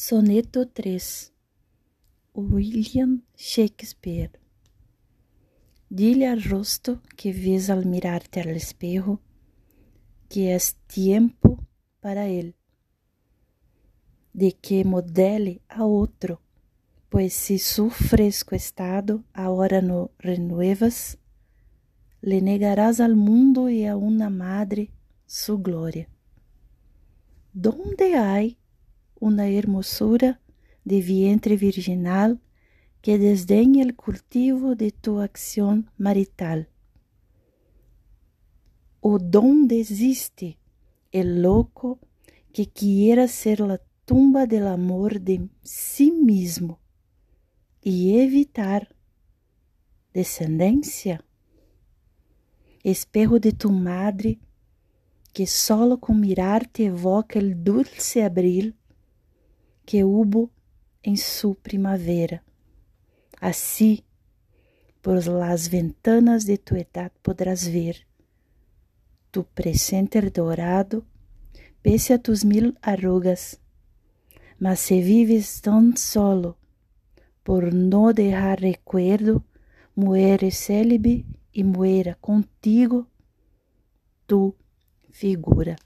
Soneto 3 William Shakespeare. Dile al rosto que ves al mirarte al espejo que es tiempo para él, de que modele a otro, pues si su fresco estado ahora no renuevas, le negarás al mundo y a una madre su gloria. ¿Dónde hay una hermosura de vientre virginal que desdeñe el cultivo de tu acción marital. ¿O dónde existe el loco que quiera ser la tumba del amor de sí mismo y evitar descendencia? Espejo de tu madre, que solo con mirarte evoca el dulce abril que hubo em su primavera. Assim, por las ventanas de tu edad podrás ver tu presente dorado, pese a tus mil arrugas. Mas se vives tão solo, por no dejar recuerdo, muere célibe e muera contigo tu figura.